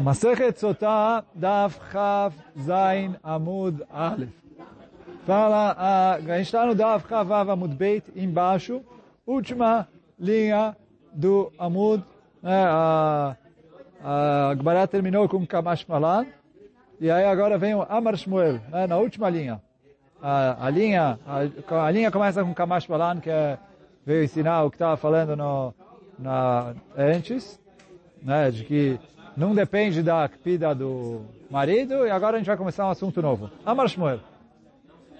Masechet Sotah, Daf Chav Zain Amud Aleph. Fala, a, a gente está no Daf Chavav Amud Beit, embaixo, última linha do Amud. Né, a, a Gbará terminou com Kamash Malan, e aí agora vem o Amar Shmuel, né, na última linha. A, a linha a, a, linha começa com Kamash Malan, que é, veio ensinar o que estava falando no, na, antes, né, de que não depende da pida do marido, e agora a gente vai começar um assunto novo. Amar Shmuel.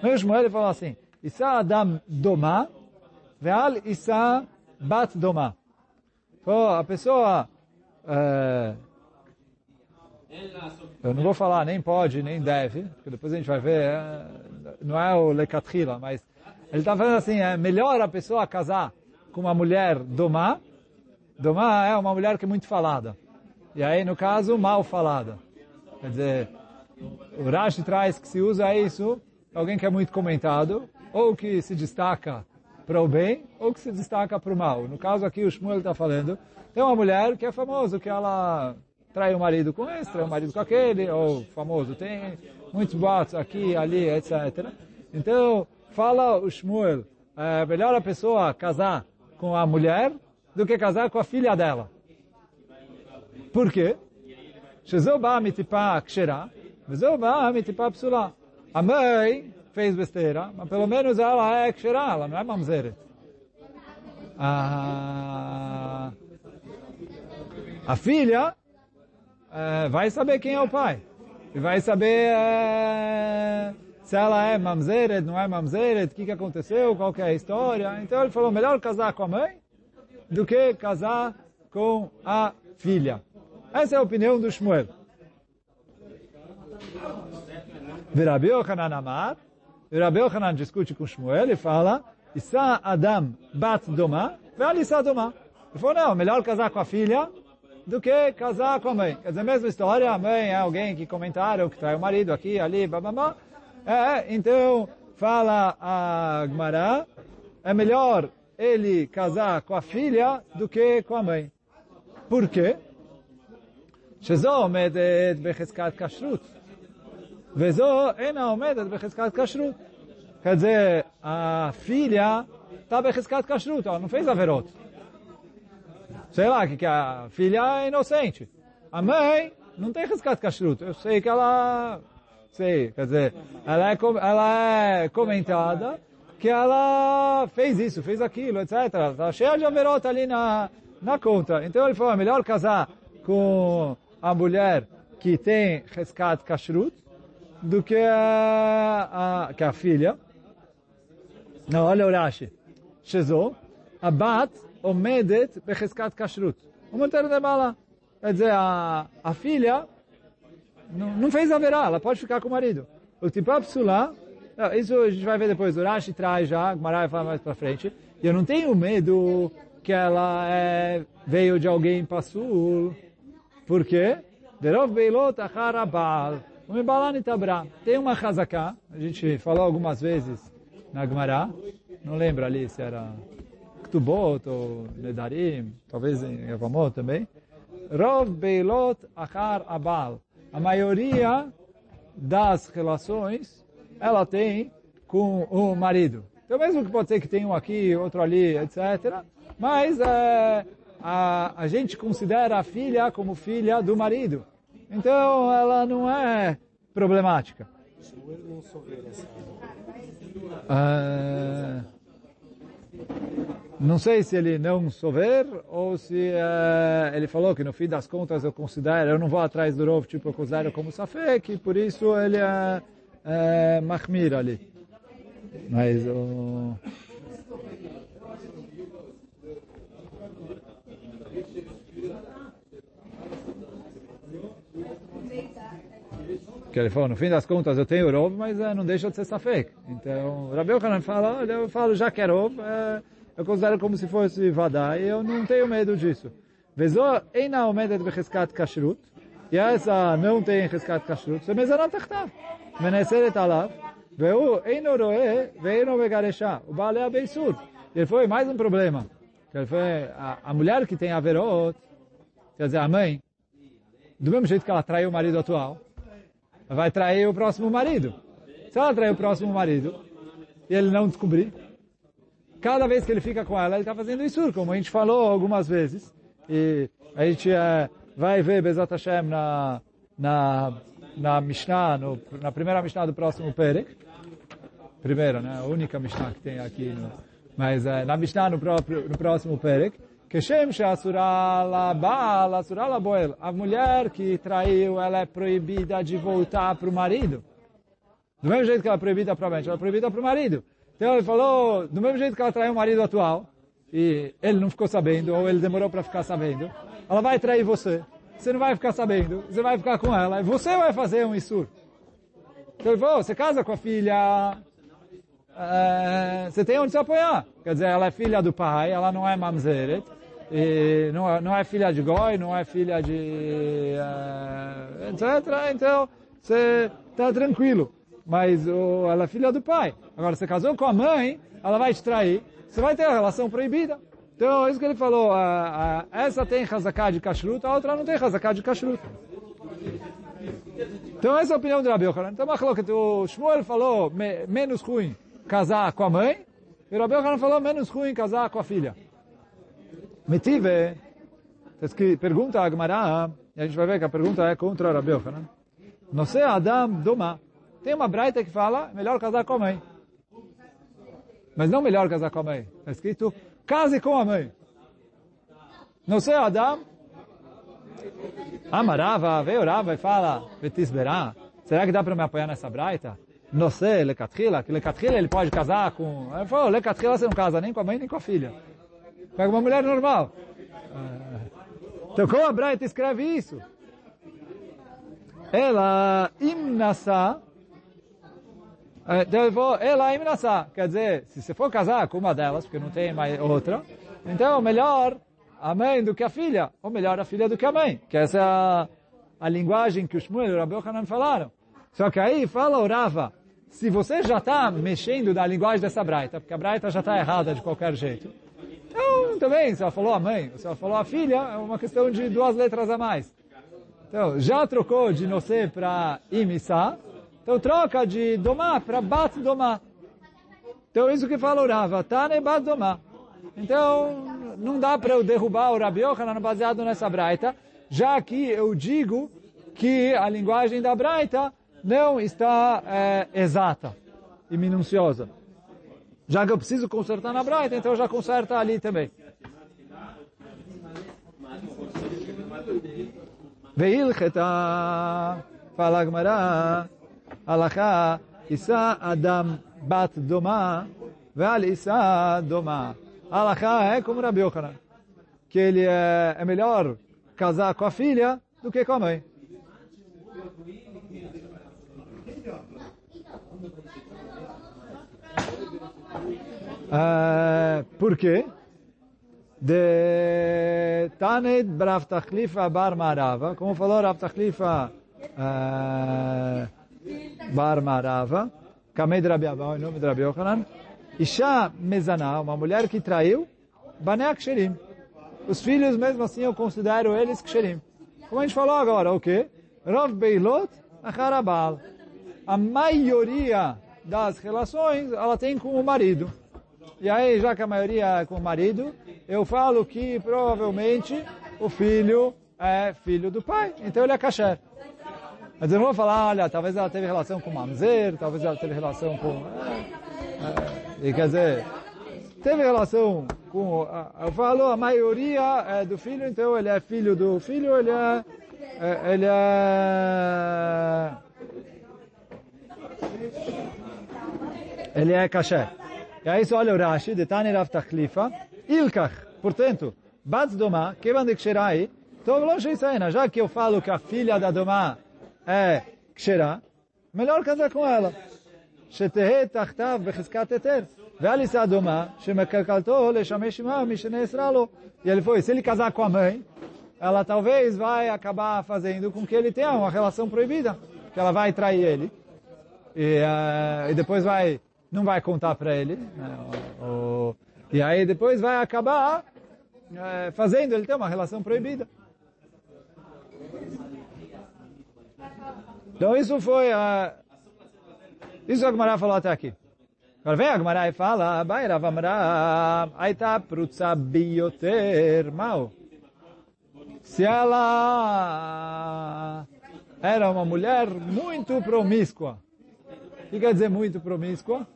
Meu Shmuel falou assim, Isa Adam Doma, Veal Isa Bat Doma. Então, a pessoa, é, eu não vou falar nem pode, nem deve, porque depois a gente vai ver, é, não é o Lekatrila, mas ele está falando assim, é melhor a pessoa casar com uma mulher Doma, Doma é uma mulher que é muito falada. E aí, no caso, mal falada. Quer dizer, o Rashi traz que se usa isso, alguém que é muito comentado, ou que se destaca para o bem, ou que se destaca para o mal. No caso aqui, o Shmuel está falando, tem uma mulher que é famosa, que ela trai o marido com esse, o marido com aquele, ou famoso, tem muitos boatos aqui, ali, etc. Então, fala o Shmuel, é melhor a pessoa casar com a mulher do que casar com a filha dela. Por quê? Shezeu ba mitipá ksherá, vezeu ba mitipá psulá. A mãe fez besteira, mas pelo menos ela é ksherá, ela não é mamzeret. A, a filha é, vai saber quem é o pai. E vai saber é, se ela é mamzeret, não é mamzeret, o que, que aconteceu, qual que é a história. Então ele falou, melhor casar com a mãe do que casar com a filha. Essa é a opinião do Shmuel. Virabi Yochanan Amar, Virabi Yochanan discute com Shmuel e fala, Issa Adam bat doma, ve'al Issa doma. Ele falou, não, melhor casar com a filha do que casar com a mãe. Quer dizer, a mesma história, a mãe é alguém que comentaram, que trai o marido aqui, ali, bababá. É, então, fala a Gmará, é melhor ele casar com a filha do que com a mãe. Por quê? שזו עומדת בחזקת כשרות, וזו אינה עומדת בחזקת כשרות. Quer dizer, a filha está בחזקת כשרות, ela não fez averot. Sei lá, que, que a filha é inocente. A mãe não tem חזקת כשרות. Eu sei que ela... Sei, quer dizer, ela é, ela é comentada que ela fez isso, fez aquilo, etc. Está cheia de averot ali na, na conta. Então ele falou, é melhor casar com a mulher que tem Reskat Kashrut do que a, a, que a filha. Não, olha o Rashi. Shezo, Abat omedet becheskat kashrut. O monteiro de bala. Quer dizer, a, a filha não, não fez haverá, ela pode ficar com o marido. O tipo psula, isso a gente vai ver depois, o Rashi traz já, o vai mais para frente. E eu não tenho medo que ela é, veio de alguém passul. Por quê? Derov beilot achar abal. Tem uma chazaká, a gente falou algumas vezes na Gemara, não lembro ali se era Ktubot ou Nedarim, talvez em Yavamot também. Rov beilot achar abal. A maioria das relações ela tem com o marido. Então mesmo que pode ser que tenha um aqui, outro ali, etc. Mas é, a, a gente considera a filha como filha do marido. Então ela não é problemática. Uh, não sei se ele não souber ou se uh, ele falou que no fim das contas eu considero, eu não vou atrás do Rov, tipo eu considero como Safek, por isso ele é, é Mahmir ali. Mas o... que ele falou, no fim das contas eu tenho rov, mas eh, não deixa de ser safek. Então, Rabi Yochanan fala, olha, eu falo, já que é rov, eh, eu considero como se fosse vadai, eu não tenho medo disso. Vezó, eina omedet becheskat kashrut, e essa ah, não tem rescat kashrut, se mezanat tachtav, meneceret alav, veu eino roe, veino vegaresha, o baale abeisur. Ele foi mais um problema. Ele foi, a, a mulher que tem averot, quer dizer, a mãe, do mesmo jeito que ela traiu o marido atual, vai trair o próximo marido. Se ela trair o próximo marido, e ele não descobrir, cada vez que ele fica com ela, ele está fazendo isso, como a gente falou algumas vezes. E a gente é, vai ver Bezat Hashem na, na, na Mishnah, no, na primeira Mishnah do próximo Perek. Primeira, né? A única Mishnah que tem aqui. No, mas é, na Mishnah no, próprio, no próximo Perek. Boel. A mulher que traiu, ela é proibida de voltar para o marido. Do mesmo jeito que ela é proibida para a mente, ela é proibida para o marido. Então ele falou, do mesmo jeito que ela traiu o marido atual, e ele não ficou sabendo, ou ele demorou para ficar sabendo, ela vai trair você. Você não vai ficar sabendo, você vai ficar com ela, e você vai fazer um isur. Então ele falou, você casa com a filha, é, você tem onde se apoiar. Quer dizer, ela é filha do pai, ela não é mamzeret, e não, é, não é filha de goi, não é filha de... É, etc. Então, você está tranquilo. Mas ela é filha do pai. Agora, você casou com a mãe, ela vai te trair, você vai ter a relação proibida. Então, isso que ele falou, essa tem razaká de kashrut, a outra não tem razaká de kashrut. Então, essa é a opinião de Rabi Yochanan. Então, o Shmuel falou me, menos ruim casar com a mãe, e Rabi Yochanan falou menos ruim casar com a filha. Metive, pergunta a Gemara, e a gente vai ver que a pergunta é contra Rabi Yochanan. Não sei Adam Doma. Tem uma braita que fala, melhor casar com a mãe. Mas não melhor casar com a mãe. Está escrito, case com a mãe. Não sei Adam. Amarava, veio Rava e fala, Betisberá, será que dá para me apoiar nessa braita? Não sei, Lecatrila, que Lecatrila ele pode casar com... Ele falou, Lecatrila você não casa nem com a mãe nem com a filha. Pega uma mulher normal. Então como a braita escreve isso? Ela, imnasa, então ele falou, ela imnassá. Quer dizer, se você for casar com uma delas, porque não tem mais outra, então melhor a mãe do que a filha, ou melhor a filha do que a mãe. Que essa é a, a linguagem que o Shmuel e o Rabi Ochanan falaram. Só que aí fala o Rava, se você já está mexendo na linguagem dessa braita, porque a braita já está errada de qualquer jeito, então também, se ela falou a mãe, se ela falou a filha, é uma questão de duas letras a mais. Então, já trocou de Nosé para Imissá, então troca de domar para bat domar. Então isso que fala o Rava, Tane bat domar. Então não dá para eu derrubar o Rabi Yochanan baseado nessa braita, já que eu digo que a linguagem da braita não está é, exata e minuciosa. Já que eu preciso consertar na Braita, então já conserta ali também. Veilcheta, fala Gmará, Isa Adam Bat Doma, veal Isa Doma. Alaká é como Rabi Yochanan, que ele é, é melhor casar com a filha do que com a mãe. Uh, por quê? De Taned Brav Bar Marava, como falou Rav uh, Bar Marava, Kamed Rabi Abba, em nome de Rabi Isha Mezaná, uma mulher que traiu, Bané Ksherim. Os filhos, mesmo assim, eu considero eles Ksherim. Como a gente falou agora, o quê? Rav Beilot Acharabal. A maioria das relações, ela tem com o marido. E aí, já que a maioria é com o marido, eu falo que provavelmente o filho é filho do pai. Então ele é kasher. Mas eu não vou falar, olha, talvez ela teve relação com mamzer, talvez ela teve relação com... É, é, e quer dizer, teve relação com... Eu falo, a maioria é do filho, então ele é filho do filho, ele é... é ele é... Ele é kasher. E aí só olha o Rashi, de Tani Rav Tachlifa, Ilkach, portanto, Batz Doma, Kevan de Ksherai, então, já que eu falo que a filha da Doma é ksherá, melhor casar com ela. שתהא תחתיו בחזקת היתר. ואל יישא דומה, שמקלקלתו לשמש עמה מי שנאסרה לו. E ele foi, se ele casar com a mãe, ela talvez vai acabar fazendo com que ele tenha uma relação proibida, que ela vai trair ele. E, uh, e depois vai, não vai contar para ele. Né, o, o, e aí depois vai acabar uh, fazendo ele ter uma relação proibida. Então isso foi a... Isso a Gemara falou até aqui. Agora vem a Gemara e fala, Baira Vamra, Aita Prutsa Bioter Mal. Se ela era uma mulher muito promíscua. Que quer dizer muito promíscua?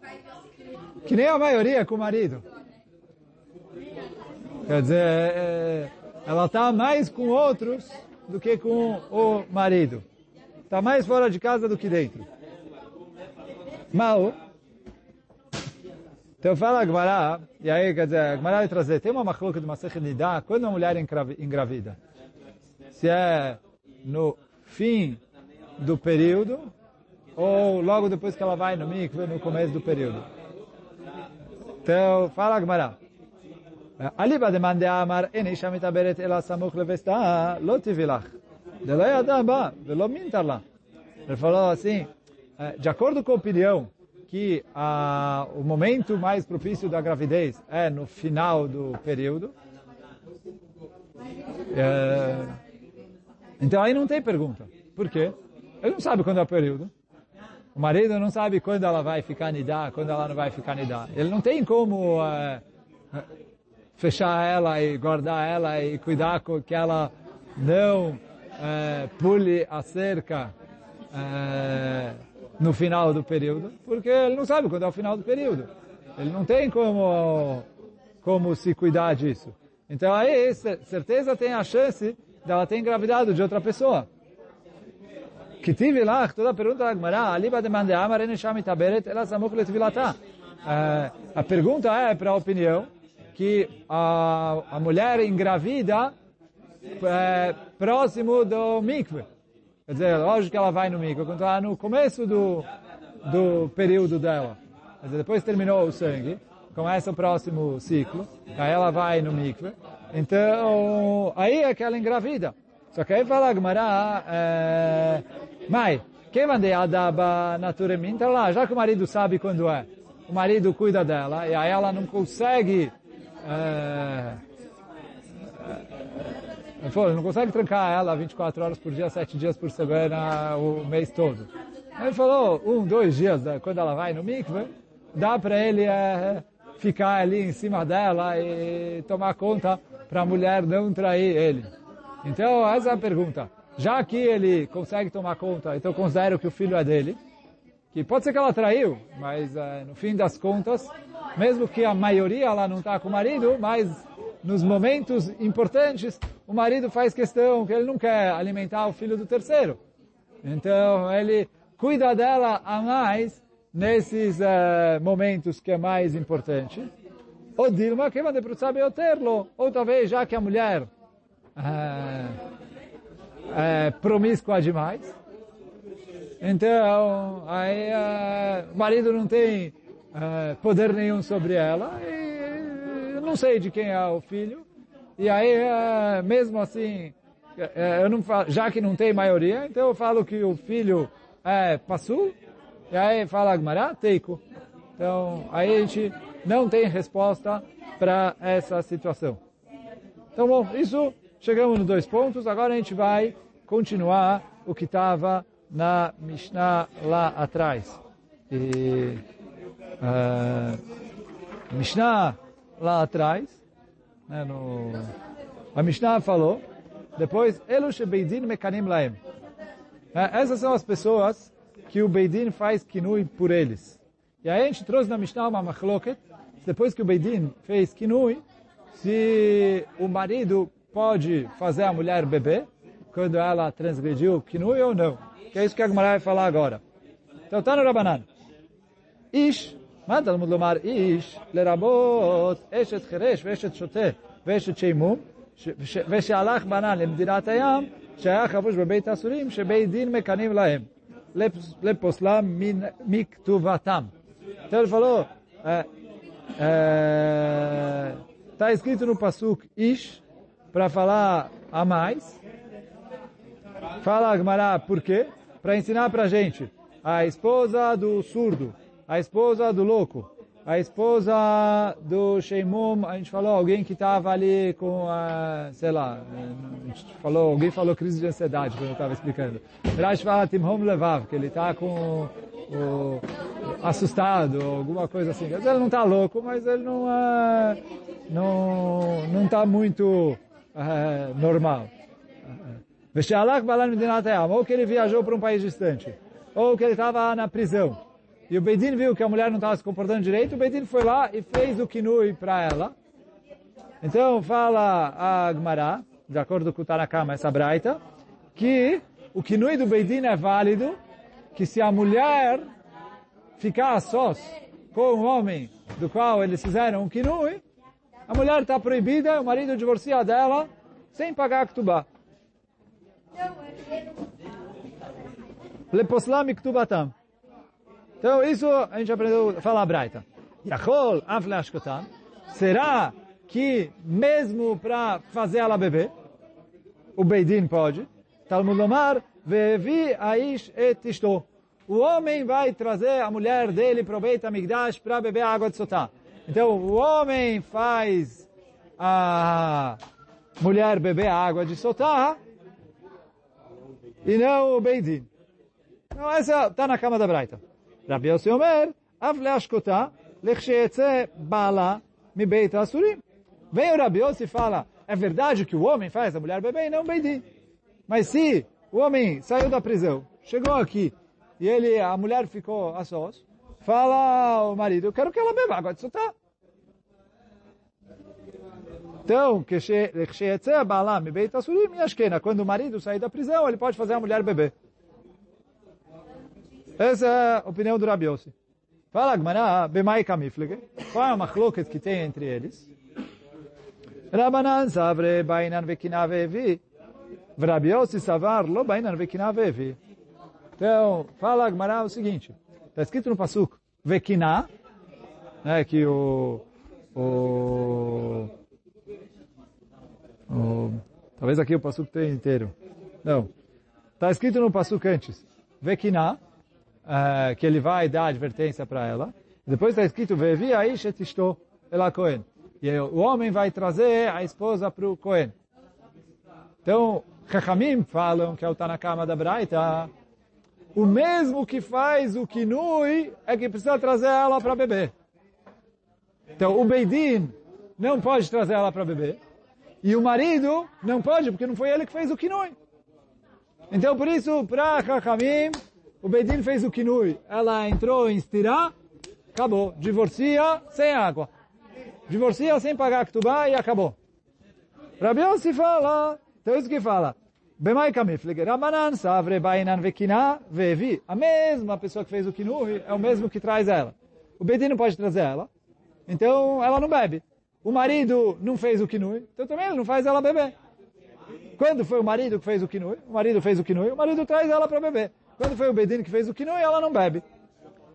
Que nem a maioria com o marido. Quer dizer, é, ela está mais com outros do que com o marido. Está mais fora de casa do que dentro. Mal. Então fala a Gmará, e aí quer dizer, a Gmará vai trazer, tem uma machloca de uma Nidá, quando uma mulher engravida, se é no fim do período, ou logo depois que ela vai no mikve, no começo do período. Então, fala Gmará. Eh, Ali bademande amar e isha mitaberet ela samuk levesta lo tivilach. De lo yadam ba, lo mintar lá. Ele falou assim, eh, de acordo com a opinião que ah, o momento mais propício da gravidez é no final do período, é, então aí não tem pergunta. Por quê? Ele não sabe quando é o período. O marido não sabe quando ela vai ficar nidá, quando ela não vai ficar nidá. Ele não tem como é, fechar ela e guardar ela e cuidar com que ela não é, pule a cerca é, no final do período, porque ele não sabe quando é o final do período. Ele não tem como, como se cuidar disso. Então aí, certeza tem a chance dela ter engravidado de outra pessoa. Que tive lá, toda a pergunta da Gemara, aliba demande amar enesham itaberet, ela samuk letvilata. A pergunta é para a opinião que a, a mulher engravida é, próximo do mikve. Quer dizer, lógico que ela vai no mikve, quando está no começo do, do período dela. Quer dizer, depois terminou o sangue, começa o próximo ciclo, aí ela vai no mikve. Então, aí é que ela engravida. Só que aí fala Gmará, é, mas, a daba naturalmente lá, já que o marido sabe quando é, o marido cuida dela, e aí ela não consegue é, é, não consegue trancar ela 24 horas por dia, 7 dias por semana, o mês todo. Ele falou, um, dois dias, quando ela vai no mikve, dá para ele é, ficar ali em cima dela e tomar conta para a mulher não trair ele. Então, essa é a pergunta. Já que ele consegue tomar conta, então considero que o filho é dele, que pode ser que ela traiu, mas é, no fim das contas, mesmo que a maioria lá não está com o marido, mas nos momentos importantes, o marido faz questão que ele não quer alimentar o filho do terceiro. Então, ele cuida dela a mais nesses uh, momentos que é mais importante. Ou Dilma, que vai sabe eu terlo. Ou talvez, já que a mulher uh, é promíscua demais, então, aí uh, o marido não tem uh, poder nenhum sobre ela. E eu não sei de quem é o filho. E aí, uh, mesmo assim, uh, eu não falo, já que não tem maioria, então eu falo que o filho é Passu. E aí fala Agmará, Teiko. Então, aí a gente não tem resposta para essa situação. Então, bom, isso, chegamos nos dois pontos. Agora a gente vai continuar o que estava na Mishnah lá atrás. E Uh, Mishnah lá atrás, né, no, a Mishnah falou, depois, Elu Beidin Mekanim Laem. É, essas são as pessoas que o Beidin faz kinui por eles. E aí a gente trouxe na Mishnah uma machloket, depois que o Beidin fez kinui, se o marido pode fazer a mulher beber, quando ela transgrediu kinui ou não. Que é isso que a Gemara vai falar agora. Então tá no Rabanan. Ish מה תלמוד לומר איש לרבות אשת חירש ואשת שוטה ואשת שימום ושהלך בנה למדינת הים שהיה חבוש בבית האסורים שבית דין מקנים להם לפוסלם מכתובתם. Então ele falou, está escrito no Pasuk Ish, para falar a mais. Fala Agmará, por quê? Para ensinar para a gente. A esposa do surdo a esposa do louco a esposa do Sheimum, a gente falou, alguém que estava ali com, uh, sei lá, a gente falou, alguém falou crise de ansiedade quando eu estava explicando. Rashi fala Timhom Levav, que ele está com o, assustado, alguma coisa assim. Ele não está louco, mas ele não uh, não não está muito uh, normal. Veshalach Balan Medinat ou que ele viajou para um país distante, ou que ele estava na prisão. E o Beidin viu que a mulher não estava se comportando direito, o Beidin foi lá e fez o kinui para ela. Então fala a Gmará, de acordo com o Tanakama, essa braita, que o kinui do Beidin é válido, que se a mulher ficar a sós com o homem do qual eles fizeram um kinui, a mulher está proibida, o marido divorcia dela sem pagar ktubá. Leposlam ktubatam. Então, isso a gente aprendeu, fala a Braita. Yachol. Será que mesmo para fazer ela beber, o Beidin pode? Talmud Lomar, vevi aish et isto. O homem vai trazer a mulher dele para o Beit para beber água de sotá. Então o homem faz a mulher beber água de soltar e não o Beidin. Então essa está na cama da Braita. Rabi Yossi Omer, Avle Ashkotá, Lechsheetze Bala, Mi Beita Asurim. Vem o Rabi Yossi e fala, é verdade que o homem faz a mulher beber e não o Beidin. Mas se o homem saiu da prisão, chegou aqui, e ele, a mulher ficou a sós, fala ao marido, eu quero que ela beba água de sotá. Então, quando o marido sair da prisão, ele pode fazer a mulher beber. Essa é a opinião do Rabi Yossi. Fala Gmará, Bemai Kamiflige. Qual é a machloket que tem entre eles? Rabanan savre bainan vekina vevi. Rabi Yossi savar lo bainan vekina vevi. Então, fala Gmará o seguinte. Está escrito no Pasuk, vekina, né, que o, o, o talvez aqui o Pasuk tenha inteiro. Não. Está escrito no Pasuk antes, vekina, uh, que ele vai dar advertência para ela. Depois está escrito, Vevi Aish et ishto ela Cohen. E o homem vai trazer a esposa para o Cohen. Então, Chachamim falam, que é o Tanakama da Braita, o mesmo que faz o Kinui é que precisa trazer ela para beber. Então, o Beidin não pode trazer ela para beber. E o marido não pode, porque não foi ele que fez o Kinui. Então, por isso, para Chachamim, o Beidin fez o kinui, ela entrou em estirá, acabou. Divorcia sem água. Divorcia sem pagar ktubá e acabou. Rabi Yossi fala, então é isso que fala. Bemai kamiflig, Ramanan savre bainan vekina vevi. A mesma pessoa que fez o kinui é o mesmo que traz ela. O Beidin não pode trazer ela, então ela não bebe. O marido não fez o kinui, então também ele não faz ela beber. Quando foi o marido que fez o kinui, o marido fez o kinui, o marido traz ela para beber. Quando foi o Bedin que fez o kinui, ela não bebe.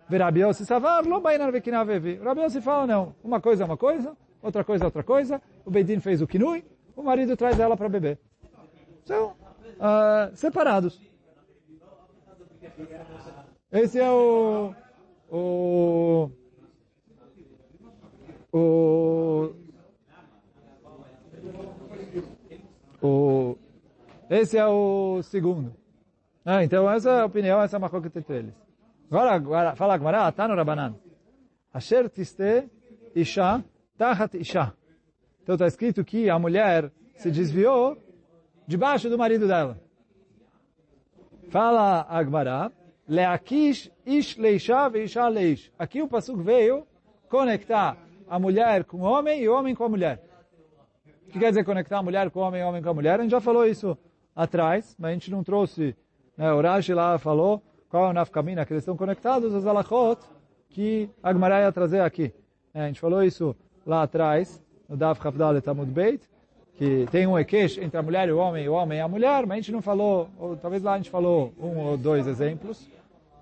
Rabi Yossi savar, lo vekina vevi. Rabi Yossi fala, não, uma coisa é uma coisa, outra coisa é outra coisa. O Bedin fez o kinui, o marido traz ela para beber. São uh, separados. Esse é o, o, o, o esse é o segundo. Ah, então essa é a opinião, essa é que tem eles. Agora, agora fala agora, tá no Rabanan. Asher tiste isha tachat isha. Então está escrito que a mulher se desviou debaixo do marido dela. Fala Agmará, leakish ish leisha veisha leish. Aqui o Pasuk veio conectar a mulher com o homem e o homem com a mulher. O que quer dizer conectar a mulher com o homem e o homem com a mulher? A gente já falou isso atrás, mas a gente não trouxe é, o Rashi lá falou qual é o nafkamina, que eles estão conectados aos alachot que a Gemara ia trazer aqui. É, a gente falou isso lá atrás, no Daf Havdal Tamud Beit, que tem um equesh entre a mulher e o homem, e o homem e a mulher, mas a gente não falou, ou talvez lá a gente falou um ou dois exemplos,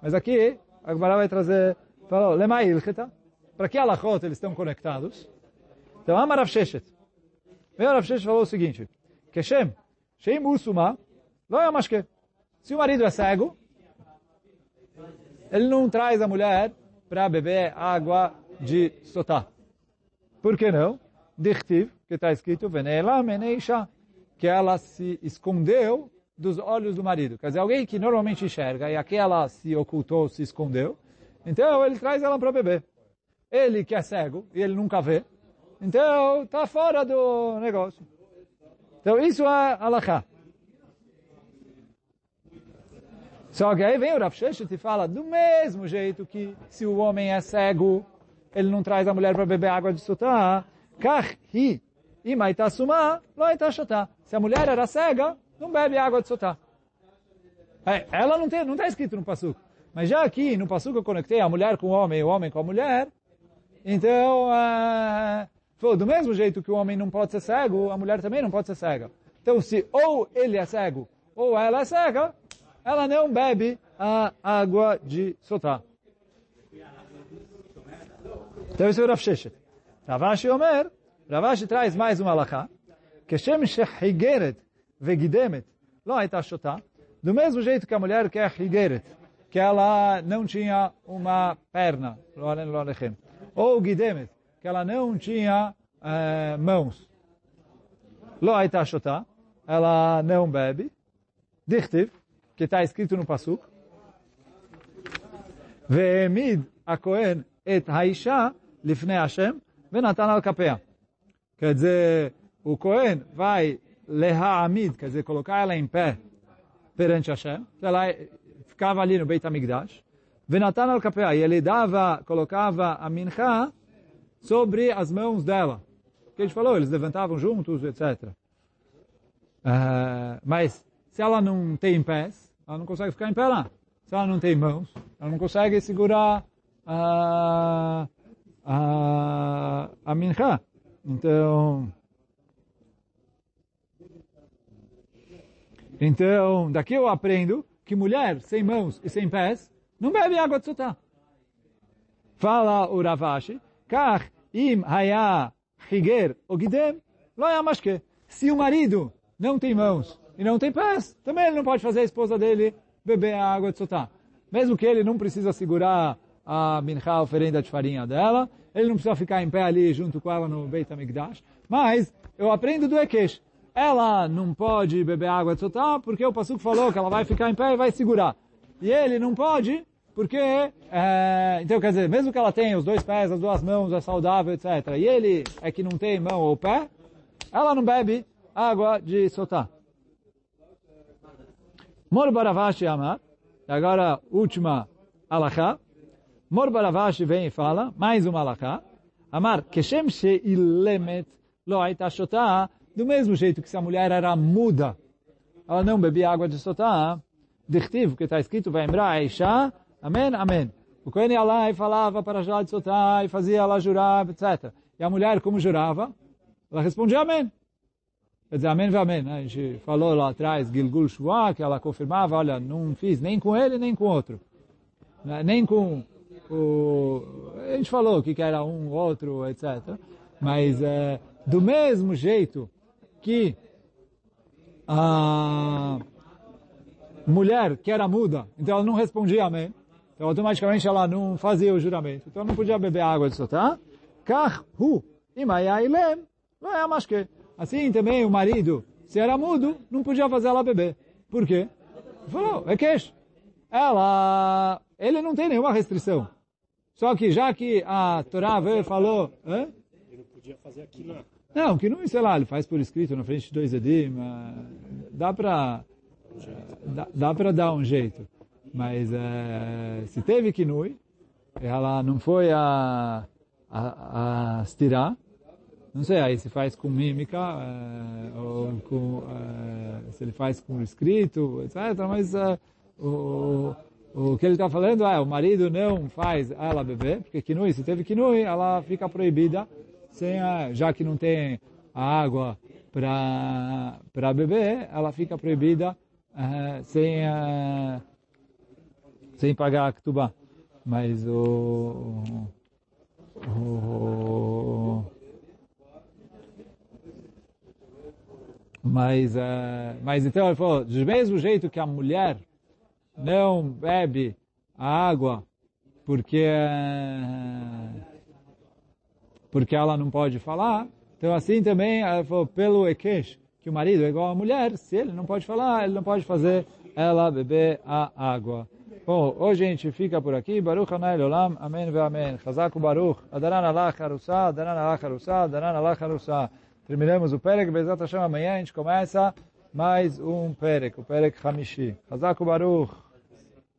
mas aqui a Gemara vai trazer, falou, Lema Ilcheta, para que alachot eles estão conectados? Então, Amarav Sheshet. O Rav Sheshet falou o seguinte, Keshem, Shem Usuma, não é mashke. Se o marido é cego, ele não traz a mulher para beber água de sotá. Por que não? Dichtiv, que está escrito, que ela se escondeu dos olhos do marido. Quer dizer, alguém que normalmente enxerga, e aqui ela se ocultou, se escondeu, então ele traz ela para beber. Ele que é cego, e ele nunca vê, então está fora do negócio. Então isso é alahá. Só que aí vem o Rav Sheshet e fala, do mesmo jeito que se o homem é cego, ele não traz a mulher para beber água de sotá, kach hi imaitasuma loitashotá. Se a mulher era cega, não bebe água de sotá. É, ela não tem, não está escrito no passuco. Mas já aqui no passuco eu conectei a mulher com o homem, o homem com a mulher. Então, uh, do mesmo jeito que o homem não pode ser cego, a mulher também não pode ser cega. Então, se ou ele é cego ou ela é cega, ela não bebe a água de sotá. Então isso é o Rav. Ravashi Omer, Ravashi traz mais uma que Shem Shehigeret vegidemet, lo aita shotá, do mesmo jeito que a mulher que é higeret, que ela não tinha uma perna, ou gidemet, que ela não tinha eh, mãos. Lo aita shotá, ela não bebe. Dichtiv, que está escrito no Pasuk. Ve'emid a Kohen et haisha lifnei Hashem venatan al kapea. Quer dizer, o Kohen vai lehaamid, quer dizer, colocar ela em pé perante Hashem. Ela ficava ali no Beit HaMikdash. Venatan al kapea. E ele dava, colocava a mincha sobre as mãos dela. Que a gente falou, eles levantavam juntos, etc. Uh, mas se ela não tem pés, ela não consegue ficar em pé lá. Se ela não tem mãos, ela não consegue segurar a, a, a mincha. Então, então, daqui eu aprendo que mulher sem mãos e sem pés não bebe água de sotá. Fala o Ravashi, im haya higer o gidem lo Se o marido não tem mãos e não tem pés, também ele não pode fazer a esposa dele beber a água de sotá. Mesmo que ele não precisa segurar a minha a oferenda de farinha dela, ele não precisa ficar em pé ali junto com ela no Beit HaMikdash, mas eu aprendo do Ekesh. Ela não pode beber água de sotá porque o Passuco falou que ela vai ficar em pé e vai segurar. E ele não pode porque, é, então quer dizer, mesmo que ela tenha os dois pés, as duas mãos, é saudável, etc. E ele é que não tem mão ou pé, ela não bebe água de sotá. Mor Baravashi Amar, agora última alahá. Mor Baravashi vem e fala, mais uma alahá. Amar, Keshem She'ilemet lo aita shotá, do mesmo jeito que se a mulher era muda, ela não bebia água de sotá, dichtiv, que está escrito, vai lembrar, Aisha, amém, amém. O Kohen ia lá e falava para a de sotá, e fazia ela jurar, etc. E a mulher, como jurava, ela respondia amém. Quer dizer, amém, amém. A gente falou lá atrás, Gilgul Shua, que ela confirmava, olha, não fiz nem com ele, nem com outro. Né? Nem com o... A gente falou que era um, outro, etc. Mas é, do mesmo jeito que a mulher que era muda, então ela não respondia amém, então automaticamente ela não fazia o juramento. Então não podia beber água de sotá. Kach hu imayailem lo é que Assim também o marido, se era mudo, não podia fazer ela beber. Por quê? Falou, é queixo. Ela, ele não tem nenhuma restrição. Só que já que a Torá veio e falou... Hã? Ele não podia fazer aqui na... Não, que não, sei lá, ele faz por escrito na frente de dois edim. Dá para dá, dá para dar um jeito. Mas é, se teve kinui, ela não foi a, a, a estirar, não sei, aí se faz com mímica, é, ou com, é, se ele faz com escrito, etc. Mas é, o, o que ele está falando é, o marido não faz ela beber, porque quinui, se teve quinui, ela fica proibida, sem a, já que não tem a água para beber, ela fica proibida sem, sem pagar a ktubá. Mas o, o Mas, uh, mas então ele falou, do mesmo jeito que a mulher não bebe a água porque porque ela não pode falar. Então assim também, ela falou, pelo Ekesh, que o marido é igual à mulher, se ele não pode falar, ele não pode fazer ela beber a água. Bom, hoje a gente fica por aqui. Baruch Hanai Olam. Amém ve Amém. Chazak Baruch. Adaran Allah Harusa, Adaran Allah Harusa, Adaran Allah Harusa. Terminamos o Perek. Bezat Hashem amanhã a gente começa mais um Perek, o Perek Hamishi. Chazak Baruch.